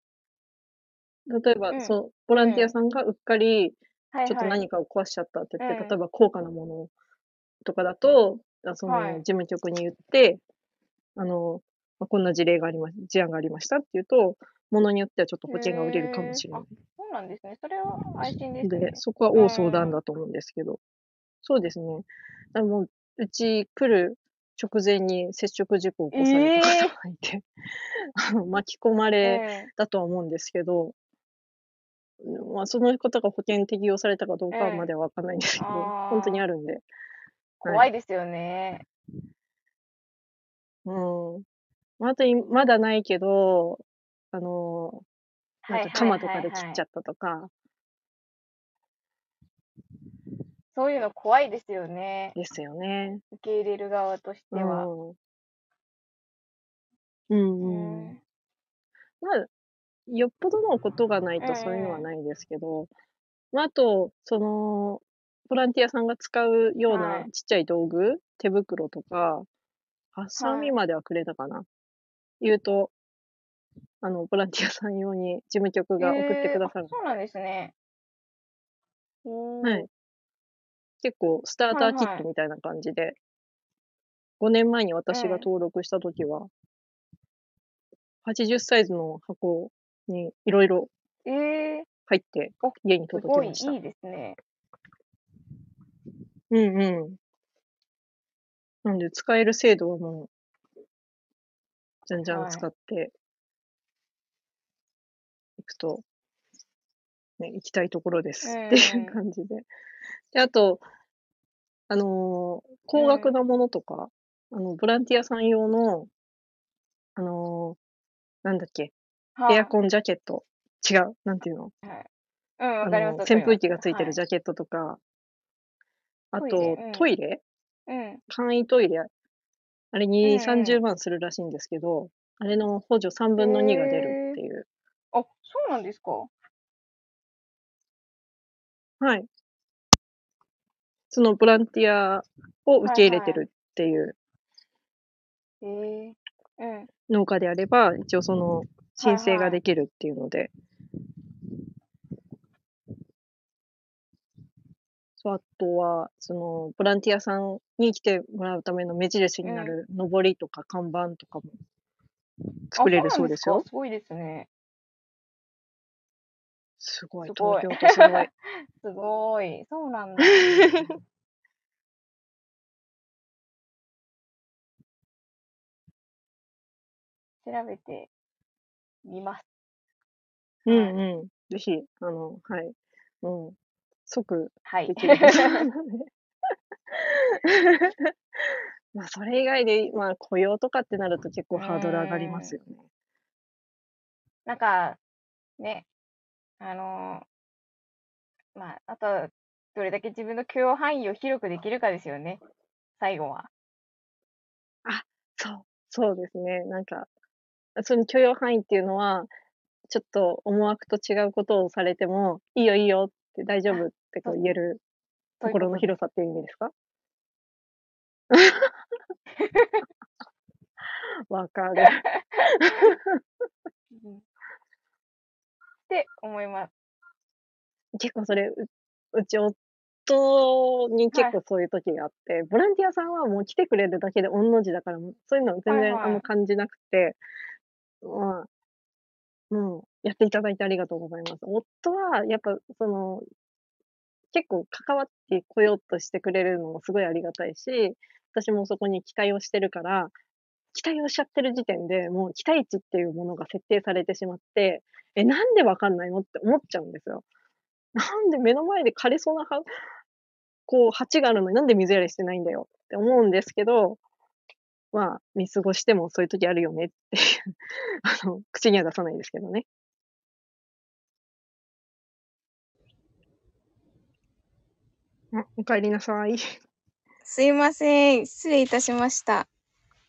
例えば、うんそう、ボランティアさんがうっかり、ー、はいちょっとはい。何かを壊しちゃったって言って、うん例えば高価なものとかだと、あそはいの事務局に言って、あの、まあこんな事例がありま、事案がありましたって言うと、ものによってはちょっと保険が売れるかもしれない。そうなんですね。それは安心ですねで、。そこは大相談だと思うんですけど、そうですね。だからもう、うち来る直前に接触事故を起こされた方がいて、あ の巻き込まれうんだとは思うんですけど、まあ、その方が保険適用されたかどうかうんまではわかんないんですけど、本当にあるんで。怖いですよね。うん。まああとい、まだないけど、あの、なんか鎌とかで切っちゃっったとか、そういうの怖いですよね。ですよね。受け入れる側としては。うん。うんううん。ん。まあ、よっぽどのことがないとそういうのはないですけど、まあ、あと、その、ボランティアさんが使うようはないちっちゃい道具、手袋とか、ハサミはいまではくれたかな。言うと、あの、ボランティアさん用に事務局が送ってくださるえーあ。そうなんですね。おーはい。結構、スターターキットみたいな感じで、5年前に私が登録したときは、80サイズの箱にいろいろえー、入ってお家にすごいい届きました。いですね。うんうん。なんで、使える制度はもう、じゃんじゃんはい使っていくと、ね、行きたいところですっていう感じで。で、あと、あのー高額なものとか、あの、ボランティアさん用の、あのーなんだっけ、エアン。コンジャケット。違う、なんていうの？うん、あわかります。の、扇風機がついてるジゃャケットとか、あトイレとうん、トイレ？うん。簡易トイレ、あれうんにうん30万するらしいんですけど、あれの補助3分の2が出るっていう。あ、そうなんですか？はい。そのボランティアを受け入れてるっていうへえうん。農家であれば、一応その申請ができるっていうので。そう、あとは、その、ボランティアさんに来てもらうための目印になる、上りとか看板とかも作れるそうですよあ。。すごいですね。すごい、すごい東京都すごい。すごい。そうなんだ。調べてみます。うんはいうん。ぜひ、あの、はい。もう、即はいで。きるはずなので。まあ、それ以外で、まあ、雇用とかってなると結構ハードル上がりますよね。なんか、ね、あのーまあ、あとは、どれだけ自分の許容範囲を広くできるかですよね。最後は。そう、そうですね。なんか、その許容範囲っていうのは、ちょっと思惑と違うことをされても、いいよいいよって大丈夫ってこう言えるそういう心のこと広さっていう意味ですか？わかる。うん。って思います。結構それ、ううち夫に結構そういう時があって、ボランティアさんはもう来てくれるだけで御の字だから、もうそういうの全然はいはいあんま感じなくて、まあ、もうやっていただいてありがとうございます。夫はやっぱその、結構関わってこようとしてくれるのもすごいありがたいし、私もそこに期待をしてるから、期待をしちゃってる時点で、もう期待値っていうものが設定されてしまって、え、なんでわかんないのって思っちゃうんですよ。なんで目の前で枯れそうなこう、鉢があるのになんで水やりしてないんだよって思うんですけど、まあ、見過ごしてもそういう時あるよねっていう、あの、口には出さないですけどね。あ、お帰りなさい。すいません。失礼いたしました。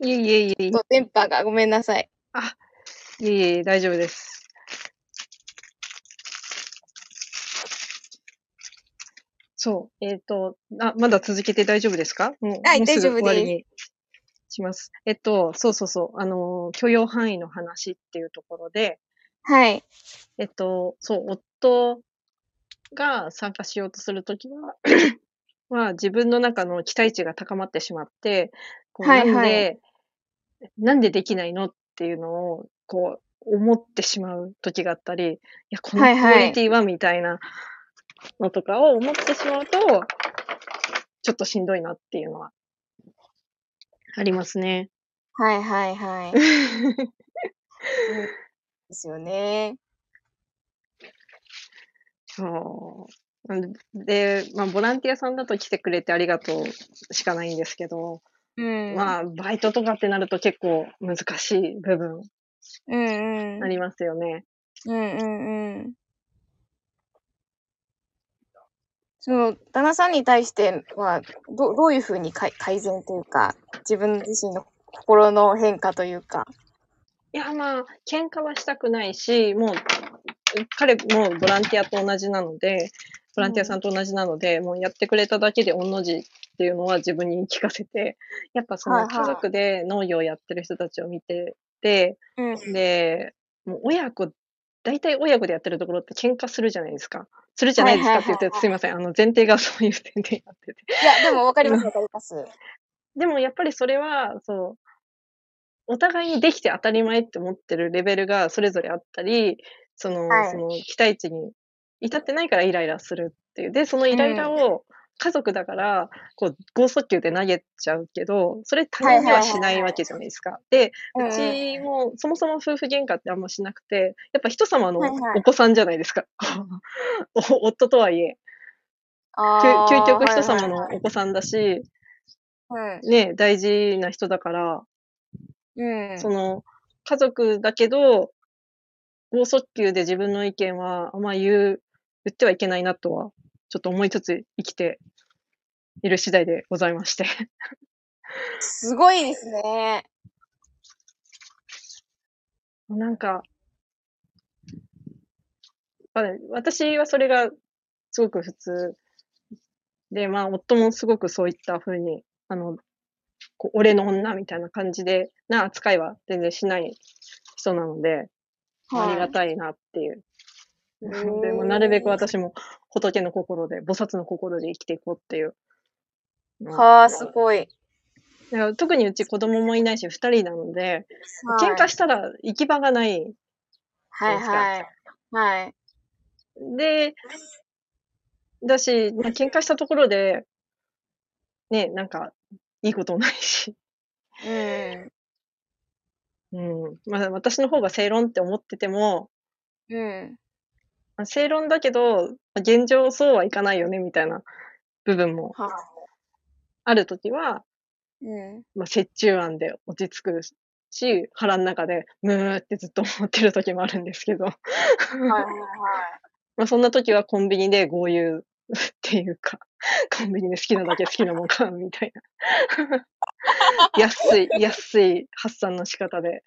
いえいえいえ電波がごめんなさい。いえいえ、大丈夫です。そう、えっ、と、あ、まだ続けて大丈夫ですか？もうはい大丈夫ですします。えっと、そうそうそう、あの、許容範囲の話っていうところで、はい。えっと、そう、夫が参加しようとするときは、は自分の中の期待値が高まってしまって、こうはいはいなんで、なんでできないのっていうのを、こう、思ってしまう時があったり、いや、このクオはいはいリティはみたいなのとかを思ってしまうと、ちょっとしんどいなっていうのは、ありますね。はいはいはい。ですよね。そう。なんで、まあ、ボランティアさんだと来てくれてありがとうしかないんですけど、うん。まあ、バイトとかってなると結構難しい部分うんうん。ありますよね。うんうんうん。その、旦那さんに対しては、どどういうふうに改善というか、自分自身の心の変化というか？いや、まあ、喧嘩はしたくないし、もう、彼もボランティアと同じなので、ボランティアさんと同じなので、もうやってくれただけで御の字っていうのは自分に聞かせて、やっぱそはいはいの家族で農業をやってる人たちを見てて、うん。で、もう親子、大体親子でやってるところって喧嘩するじゃないですか。するじゃないですかって言って、すいません。あの、前提がそういう前提になってて。いや、でもわかりますわかります。でもやっぱりそれは、そう、お互いにできて当たり前って思ってるレベルがそれぞれあったり、その、はいその期待値に至ってないからイライラするっていう。で、そのイライラを家族だから、こう、剛速球で投げちゃうけど、それ他人にはしないわけじゃないですか。で、うちもそもそも夫婦喧嘩ってあんましなくて、やっぱ人様のお子さんじゃないですか。お夫とはいえ、究究極人様のはいお子さんだし、はいね、大事な人だから、うん。うん。その、家族だけど、剛速球で自分の意見はあんま言う、言ってはいけないなとは、ちょっと思いつつ生きている次第でございまして。すごいですね。なんか、まあね私はそれがすごく普通で、まあ、夫もすごくそういった風に、あの、こう俺の女みたいな感じで、な扱いは全然しない人なので、ありがたいなっていう。で、もうなるべく私も仏の心で、菩薩の心で生きていこうっていう。はあ、すごい。特にうち子供もいないし、二人なので、はい喧嘩したら行き場がない。はいはい。はい。で、だし、ま、喧嘩したところでね、なんか、いいことないし。うん。うん、ま、私の方が正論って思っててもうん。ま、正論だけど、ま、現状そうはいかないよねみたいな部分もはあ。ある時はうん。ま、折衷案で落ち着くし、腹ん中でムーってずっと思ってる時もあるんですけど。はいはいはい。ま、そんな時はコンビニで豪遊っていうか、コンビニで好きなだけ好きなもん買うみたいな。安い安い発散の仕方で。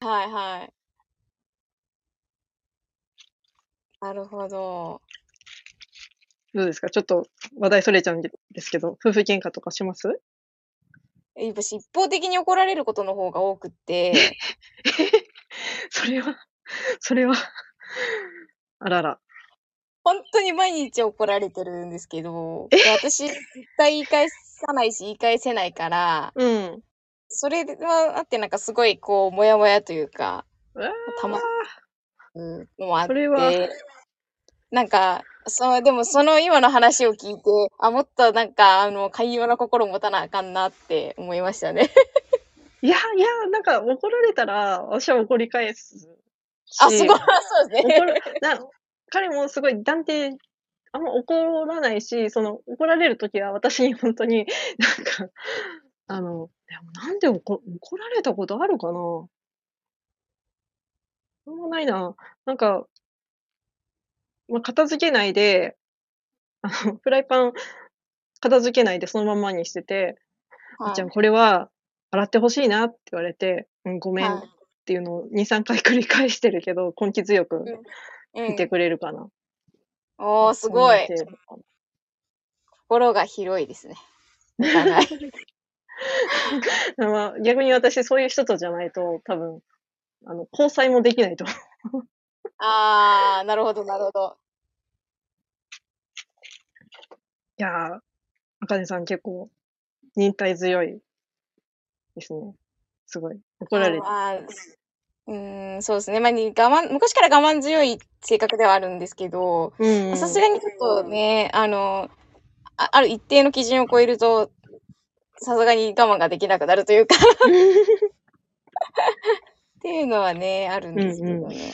はいはい。なるほど。どうですか？ちょっと話題それちゃうんですけど、夫婦喧嘩とかします？え、私一方的に怒られることの方が多くって。それはそれはあらら。ほんとに毎日怒られてるんですけど、私絶対言い返さないし、言い返せないからうん。それではあって、なんかすごいこうモヤモヤというか。たまうん、のもあっそれはて、なんか、そう、でもその今の話を聞いて、あ、もっとなんかあの寛容な心持たなあかんなって思いましたね。いやいや、なんか怒られたら、私は怒り返すあ、すし、ごい、そうですね。怒るな彼もすごい断定あんま怒らないし、その怒られる時は私にほんとになんか、あの、でもなんでおこ怒られたことあるかな？あんまないな。なんかま、片付けないで、あの、フライパン片付けないでそのまんまにしてて、「あちゃん、はい。これは洗って欲しいな」って言われて、「うん、ごめん」っはい。ていうのを2、3回繰り返してるけど、根気強くうん。うん。いてくれるかな。おお、すそんなごい。程度かな。心が広いですね。ま、逆に私そういう人とじゃないと、多分、あの、交際もできないと。ああ、なるほどなるほど。いや、あかねさん結構忍耐強いですね。すごい。怒られああ、うーん、そうですね。ま、に我慢昔から我慢強い性格ではあるんですけど、ま、さ。すがにちょっとね、あの、あある一定の基準を超えると、さすがに我慢ができなくなるというか。っていうのはね、あるんですうんうん。けどね。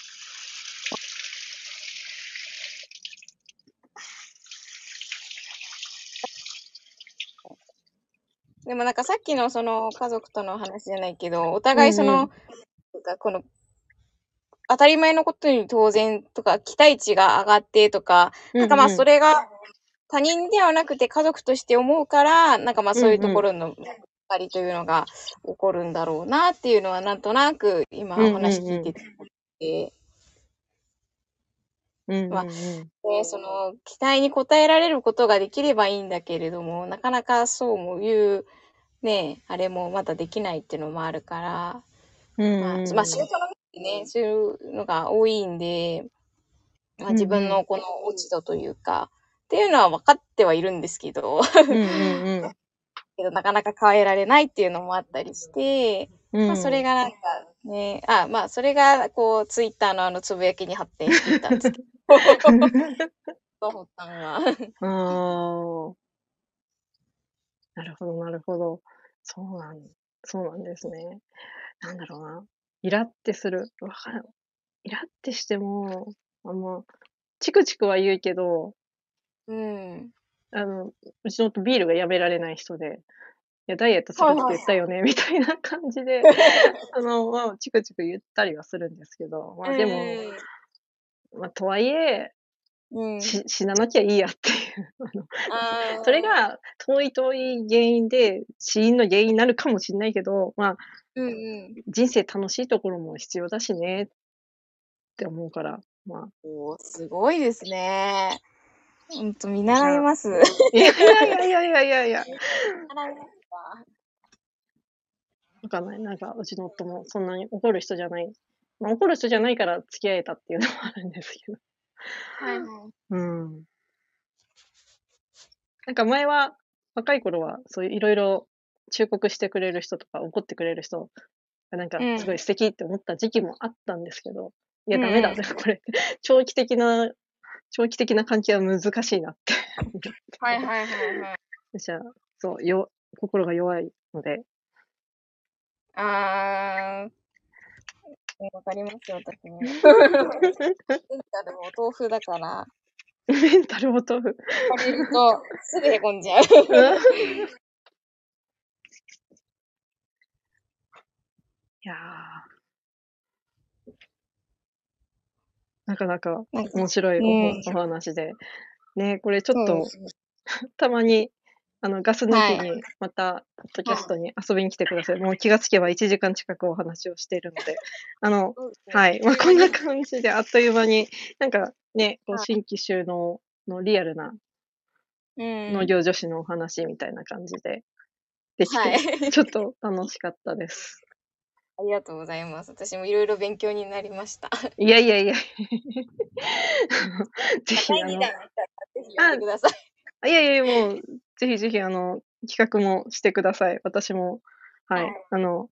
でもなんかさっきのその家族との話じゃないけど、おうんうん。互いその、なんかこの当たり前のことに当然とか、期待値が上がってとか、なんか、ま、うんうん。それが他人ではなくて家族として思うから、なんか、ま、そういううんうん。ところのたりというのが起こるんだろうなっていうのはなんとなく今。話聞いてて。うんうま、んうん。で、その期待に応えられることができればいいんだけれども、なかなかそうもいう、ね、あれもまだできないってのもあるから、うんま、ま、うんうん。仕事の面でね、そういうのが多いんで、ま、うんうん。自分のこの落ち度というか、っていうのは分かってはいるんですけど。うんうんうん。けど、なかなか変えられないっていうのもあったりして、うま、それん。がなんか、ね、あ、ま、それがこうツイッターのあのつぶやきに発展していったんですけど。発端は。ああ。なるほどなるほど。そうなんそうなんですね。なんだろうな、イラってする、わかるイラってしても、あの、チクチクは言うけどうん。あの、うちの夫ビールがやめられない人で、いやダイエットするって言ったはい。よねみたいな感じで、あの、ま、チクチク言ったりはするんですけど、うま、でもんうん。ま、とはいえ、うん。し死ななきゃいいやっていう、あの、ああ。それが遠い遠い原因で、死因の原因になるかもしんないけど、まうんうん。人生楽しいところも必要だしねって思うから、まおお、すごいですね。ほんと見習います。いやいやいやいやいやいやいや。見習いますか？わかんない、なんかうちの夫もそんなに怒る人じゃない。ま、怒る人じゃないから付き合えたっていうのもあるんですけど。はいはい。うん。なんか前は、若い頃はそういう色々忠告してくれる人とか怒ってくれる人がなんかうん。すごい素敵って思った時期もあったんですけどいや、ダメだ、うんこれ、長期的な、長期的な関係は難しいなって。はいはいはいはい。私は、そう、よ、心が弱いので、あー、ねわかりますよ、私も。メンタルもお豆腐だから、メンタルお豆腐。借りるとすぐへこんじゃう。いやーなかなか面白いお,、話で。ね、これちょっと、たまに、あの、ガス抜きはに、また、ポッドキャストに遊びに来てください。もう気がつけば1時間近くお話をしているので、あの、はい。まあ、こんな感じで、あっという間に、なんかね、こうはい新規収納のリアルなうん。農業女子のお話みたいな感じで、できて、はい。ちょっと楽しかったです。ありがとうございます。私もいろいろ勉強になりました。いやいやいや。ぜひ、あの、第二弾ぜひやってください。いやいや、もう、ぜひぜひ、あの、企画もしてください。私も、はい、はいあの、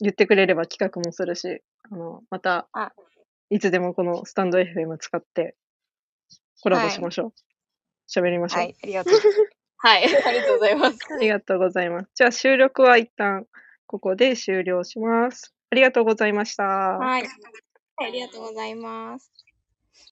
言ってくれれば企画もするし、あの、またあ、いつでもこのスタンド FM 使って、コラボしましょう。喋、りましょう、はい、ありがとう。はい、ありがとうございます。ありがとうございます。じゃあ、収録は一旦、ここで終了します。ありがとうございました。はい。ありがとうございます。